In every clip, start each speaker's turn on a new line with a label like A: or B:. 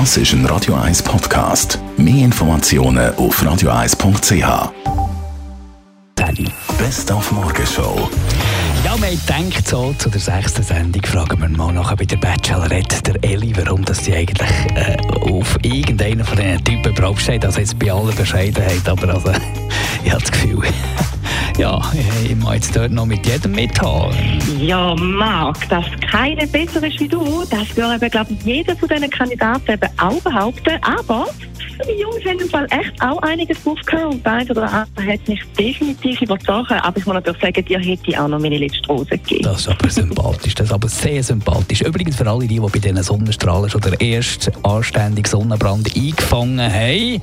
A: Das ist ein Radio 1 Podcast. Mehr Informationen auf radio1.ch. Best auf Morgenshow.
B: Ja, man denkt so zu der sechsten Sendung, fragen wir mal nachher bei der Bachelorette, der Elli, warum dass sie eigentlich äh, auf irgendeinen von diesen Typen draufsteht. Also jetzt bei aller Bescheidenheit, aber also, ich habe das Gefühl, ich muss jetzt dort noch mit jedem mithaben.
C: Ja, Marc, dass keiner besser ist wie du, das würde, glaube ich, jeder von diesen Kandidaten eben auch behaupten. Aber die Jungs haben im Fall echt auch einiges drauf gehabt und der eine oder andere hat mich definitiv überzogen. Aber ich muss natürlich sagen, dir hätte ich auch noch meine letzte Rose gegeben.
B: Das ist aber sympathisch, das ist aber sehr sympathisch. Übrigens für alle die, die bei diesen Sonnenstrahlen schon den ersten anständigen Sonnenbrand eingefangen haben.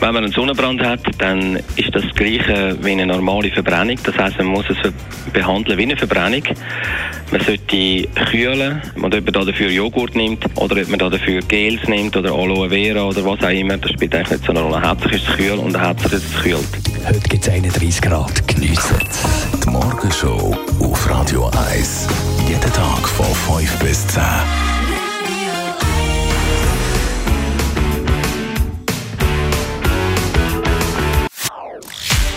D: Wenn man einen Sonnenbrand hat, dann ist das gleiche wie eine normale Verbrennung. Das heißt, man muss es behandeln wie eine Verbrennung. Man sollte kühlen, und ob man dafür Joghurt nimmt oder ob man dafür Gels nimmt oder Aloe Vera oder was auch immer, das spielt eigentlich nicht so eine Rolle. Hauptsache ist es kühl und Hauptsache ist es kühlt.
B: Heute gibt es 31 Grad, geniessen
A: Die Morgenshow auf Radio 1. Jeden Tag von 5 bis 10.